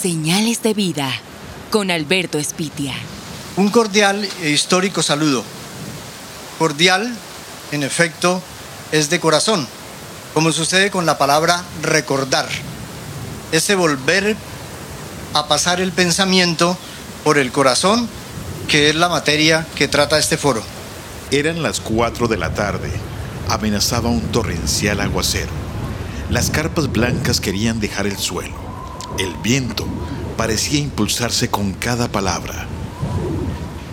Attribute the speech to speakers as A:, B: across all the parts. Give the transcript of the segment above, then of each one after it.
A: Señales de vida con Alberto Espitia.
B: Un cordial e histórico saludo. Cordial, en efecto, es de corazón, como sucede con la palabra recordar. Ese volver a pasar el pensamiento por el corazón, que es la materia que trata este foro.
C: Eran las 4 de la tarde. Amenazaba un torrencial aguacero. Las carpas blancas querían dejar el suelo. El viento parecía impulsarse con cada palabra.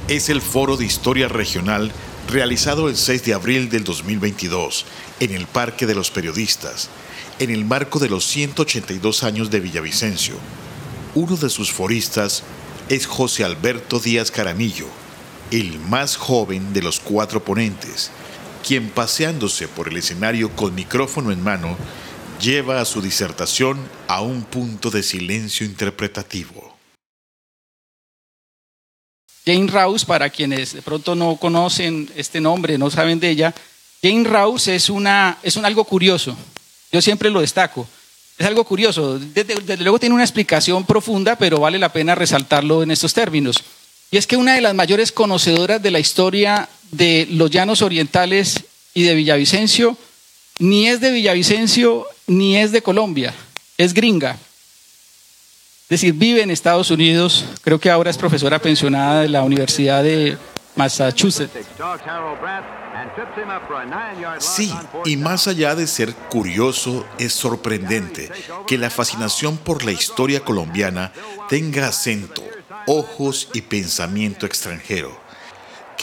C: Es el foro de historia regional realizado el 6 de abril del 2022 en el Parque de los Periodistas, en el marco de los 182 años de Villavicencio. Uno de sus foristas es José Alberto Díaz Caramillo, el más joven de los cuatro ponentes, quien paseándose por el escenario con micrófono en mano, lleva a su disertación a un punto de silencio interpretativo.
D: Jane Rouse, para quienes de pronto no conocen este nombre, no saben de ella, Jane Rouse es, una, es un algo curioso. Yo siempre lo destaco. Es algo curioso. Desde, desde, luego tiene una explicación profunda, pero vale la pena resaltarlo en estos términos. Y es que una de las mayores conocedoras de la historia de los llanos orientales y de Villavicencio, ni es de Villavicencio ni es de Colombia, es gringa. Es decir, vive en Estados Unidos, creo que ahora es profesora pensionada de la Universidad de Massachusetts.
C: Sí, y más allá de ser curioso, es sorprendente que la fascinación por la historia colombiana tenga acento, ojos y pensamiento extranjero.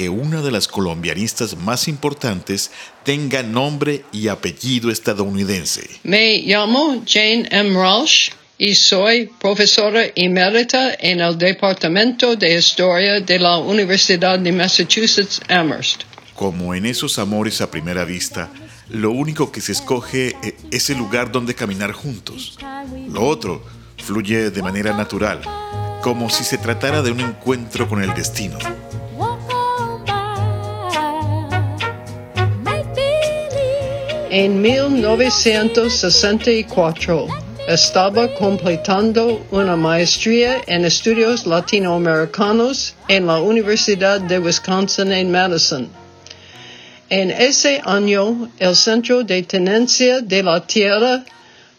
C: Que una de las colombianistas más importantes tenga nombre y apellido estadounidense.
E: Me llamo Jane M. Walsh y soy profesora emérita en el Departamento de Historia de la Universidad de Massachusetts Amherst.
C: Como en esos amores a primera vista, lo único que se escoge es el lugar donde caminar juntos. Lo otro fluye de manera natural, como si se tratara de un encuentro con el destino.
E: En 1964 estaba completando una maestría en estudios latinoamericanos en la Universidad de Wisconsin en Madison. En ese año, el Centro de Tenencia de la Tierra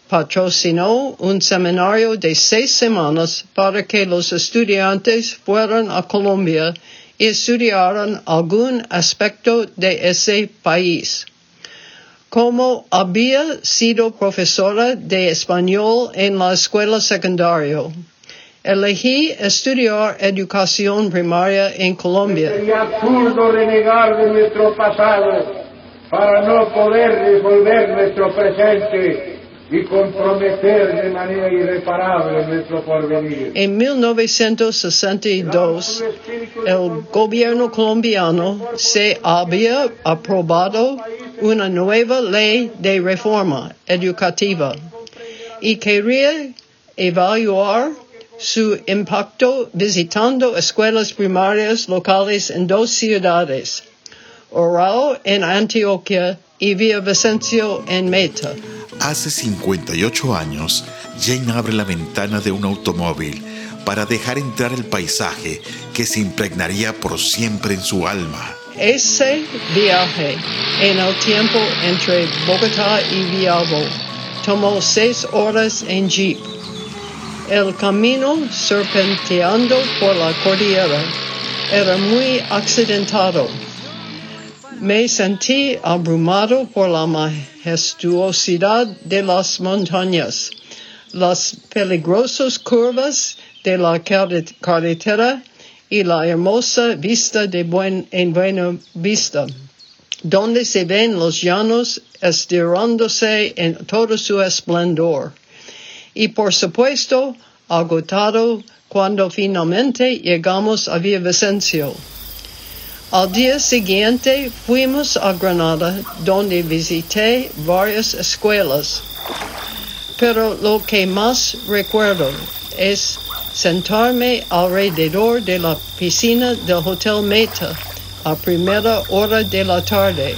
E: patrocinó un seminario de seis semanas para que los estudiantes fueran a Colombia y estudiaran algún aspecto de ese país. Como había sido profesora de español en la escuela secundaria, elegí estudiar educación primaria en Colombia.
F: Sería absurdo renegar de nuestro pasado para no poder resolver nuestro presente y comprometer de manera irreparable nuestro porvenir.
E: En 1962, el gobierno colombiano se había aprobado una nueva ley de reforma educativa y quería evaluar su impacto visitando escuelas primarias locales en dos ciudades, Oral en Antioquia y Villavicencio en Meta.
C: Hace 58 años, Jane abre la ventana de un automóvil para dejar entrar el paisaje que se impregnaría por siempre en su alma.
E: Ese viaje en el tiempo entre Bogotá y Villalbo tomó seis horas en jeep. El camino serpenteando por la cordillera era muy accidentado. Me sentí abrumado por la majestuosidad de las montañas, las peligrosas curvas de la carretera y la hermosa vista de buen, en Buena Vista, donde se ven los llanos estirándose en todo su esplendor. Y por supuesto, agotado cuando finalmente llegamos a Villavicencio. Al día siguiente fuimos a Granada, donde visité varias escuelas. Pero lo que más recuerdo es sentarme alrededor de la piscina del Hotel Meta a primera hora de la tarde.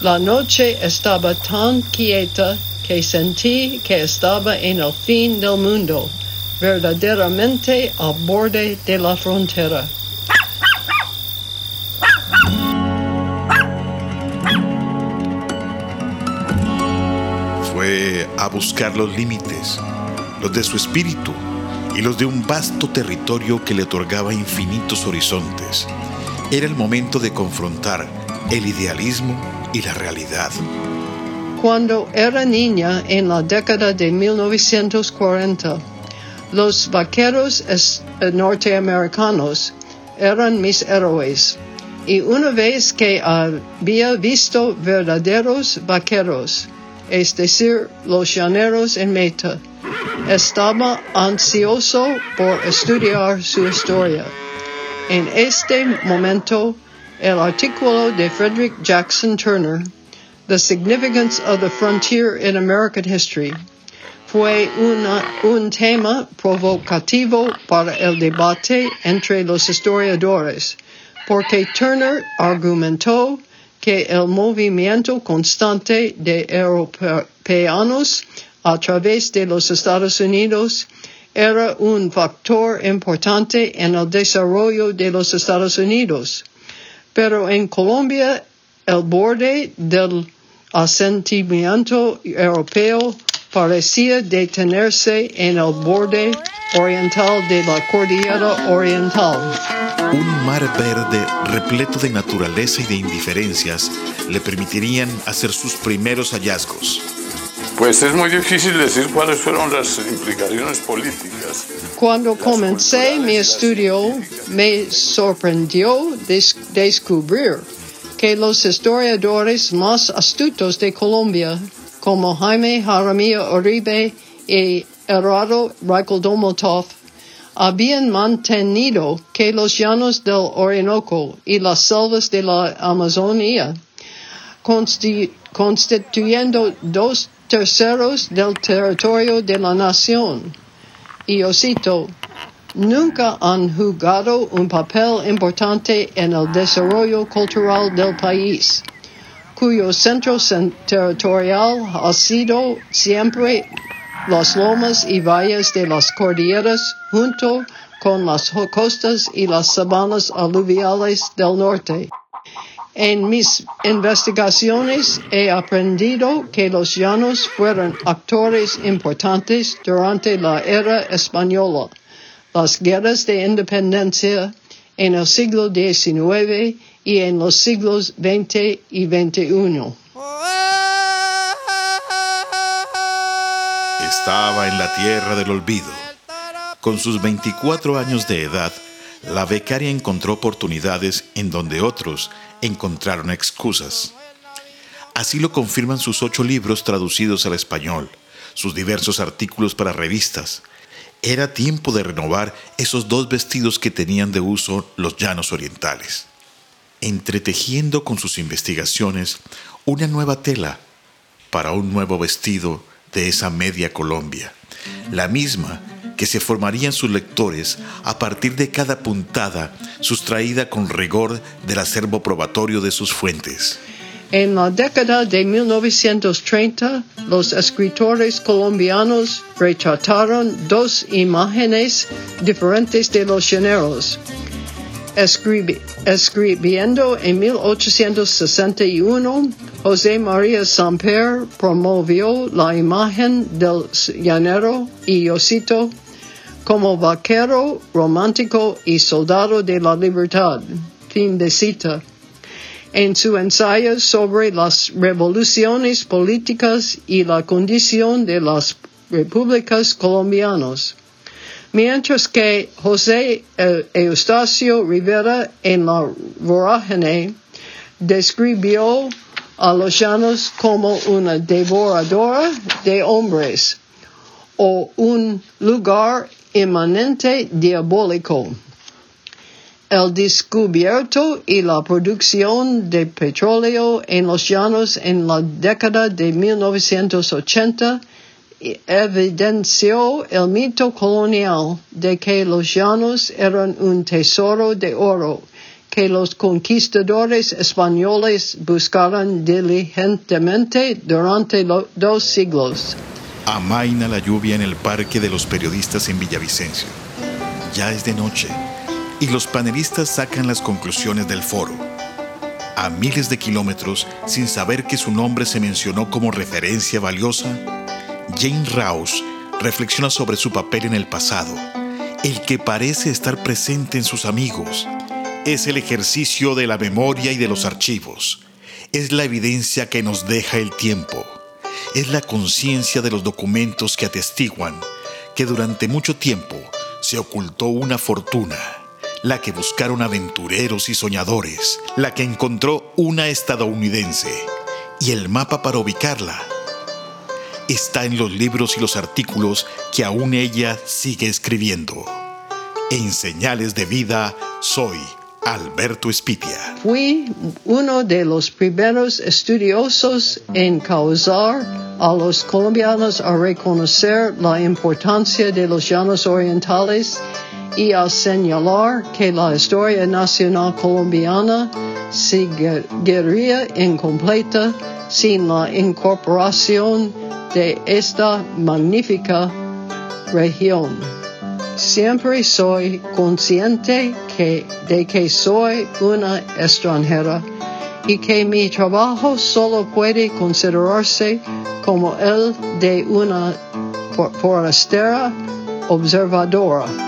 E: La noche estaba tan quieta que sentí que estaba en el fin del mundo, verdaderamente al borde de la frontera.
C: Fue a buscar los límites, los de su espíritu y los de un vasto territorio que le otorgaba infinitos horizontes. Era el momento de confrontar el idealismo y la realidad.
E: Cuando era niña en la década de 1940, los vaqueros eh, norteamericanos eran mis héroes. Y una vez que había visto verdaderos vaqueros, es decir, los llaneros en meta, estaba ansioso por estudiar su historia. En este momento, el artículo de Frederick Jackson Turner, The Significance of the Frontier in American History, fue un tema provocativo para el debate entre los historiadores, porque Turner argumentó que el movimiento constante de europeanos a través de los Estados Unidos era un factor importante en el desarrollo de los Estados Unidos. Pero en Colombia, el borde del asentimiento europeo parecía detenerse en el borde oriental de la cordillera oriental.
C: Un mar verde repleto de naturaleza y de indiferencias le permitirían hacer sus primeros hallazgos.
G: Pues es muy difícil decir cuáles fueron las implicaciones políticas.
E: Cuando comencé mi estudio, me sorprendió des- descubrir que los historiadores más astutos de Colombia, como Jaime Jaramillo Uribe y Eduardo Reicheldomotov, habían mantenido que los llanos del Orinoco y las selvas de la Amazonía, consti- constituyendo dos terceros del territorio de la nación, y yo cito, nunca han jugado un papel importante en el desarrollo cultural del país, cuyo centro cen- territorial ha sido siempre las lomas y valles de las cordilleras junto con las costas y las sabanas aluviales del norte. En mis investigaciones he aprendido que los llanos fueron actores importantes durante la era española, las guerras de independencia en el siglo XIX y en los siglos XX y XXI.
C: Estaba en la tierra del olvido. Con sus 24 años de edad, la becaria encontró oportunidades en donde otros encontraron excusas. Así lo confirman sus ocho libros traducidos al español, sus diversos artículos para revistas. Era tiempo de renovar esos dos vestidos que tenían de uso los llanos orientales. Entretejiendo con sus investigaciones una nueva tela para un nuevo vestido de esa media Colombia, la misma que se formarían sus lectores a partir de cada puntada sustraída con rigor del acervo probatorio de sus fuentes.
E: En la década de 1930, los escritores colombianos retrataron dos imágenes diferentes de los llaneros. Escribi- escribiendo en 1861, José María Samper promovió la imagen del llanero y yo cito, como vaquero, romántico y soldado de la libertad. Fin de cita. En su ensayo sobre las revoluciones políticas y la condición de las repúblicas colombianas. Mientras que José Eustacio Rivera en la vorágine describió a los llanos como una devoradora de hombres o un lugar inmanente diabólico. El descubierto y la producción de petróleo en los llanos en la década de 1980 evidenció el mito colonial de que los llanos eran un tesoro de oro que los conquistadores españoles buscaron diligentemente durante dos siglos.
C: Amaina la lluvia en el Parque de los Periodistas en Villavicencio. Ya es de noche y los panelistas sacan las conclusiones del foro. A miles de kilómetros, sin saber que su nombre se mencionó como referencia valiosa, Jane Rouse reflexiona sobre su papel en el pasado, el que parece estar presente en sus amigos. Es el ejercicio de la memoria y de los archivos. Es la evidencia que nos deja el tiempo. Es la conciencia de los documentos que atestiguan que durante mucho tiempo se ocultó una fortuna la que buscaron aventureros y soñadores, la que encontró una estadounidense, y el mapa para ubicarla está en los libros y los artículos que aún ella sigue escribiendo. En Señales de Vida, soy Alberto Espitia.
E: Fui uno de los primeros estudiosos en causar a los colombianos a reconocer la importancia de los llanos orientales y a señalar que la historia nacional colombiana seguiría incompleta sin la incorporación de esta magnífica región. Siempre soy consciente de que soy una extranjera y que mi trabajo solo puede considerarse como el de una forastera observadora.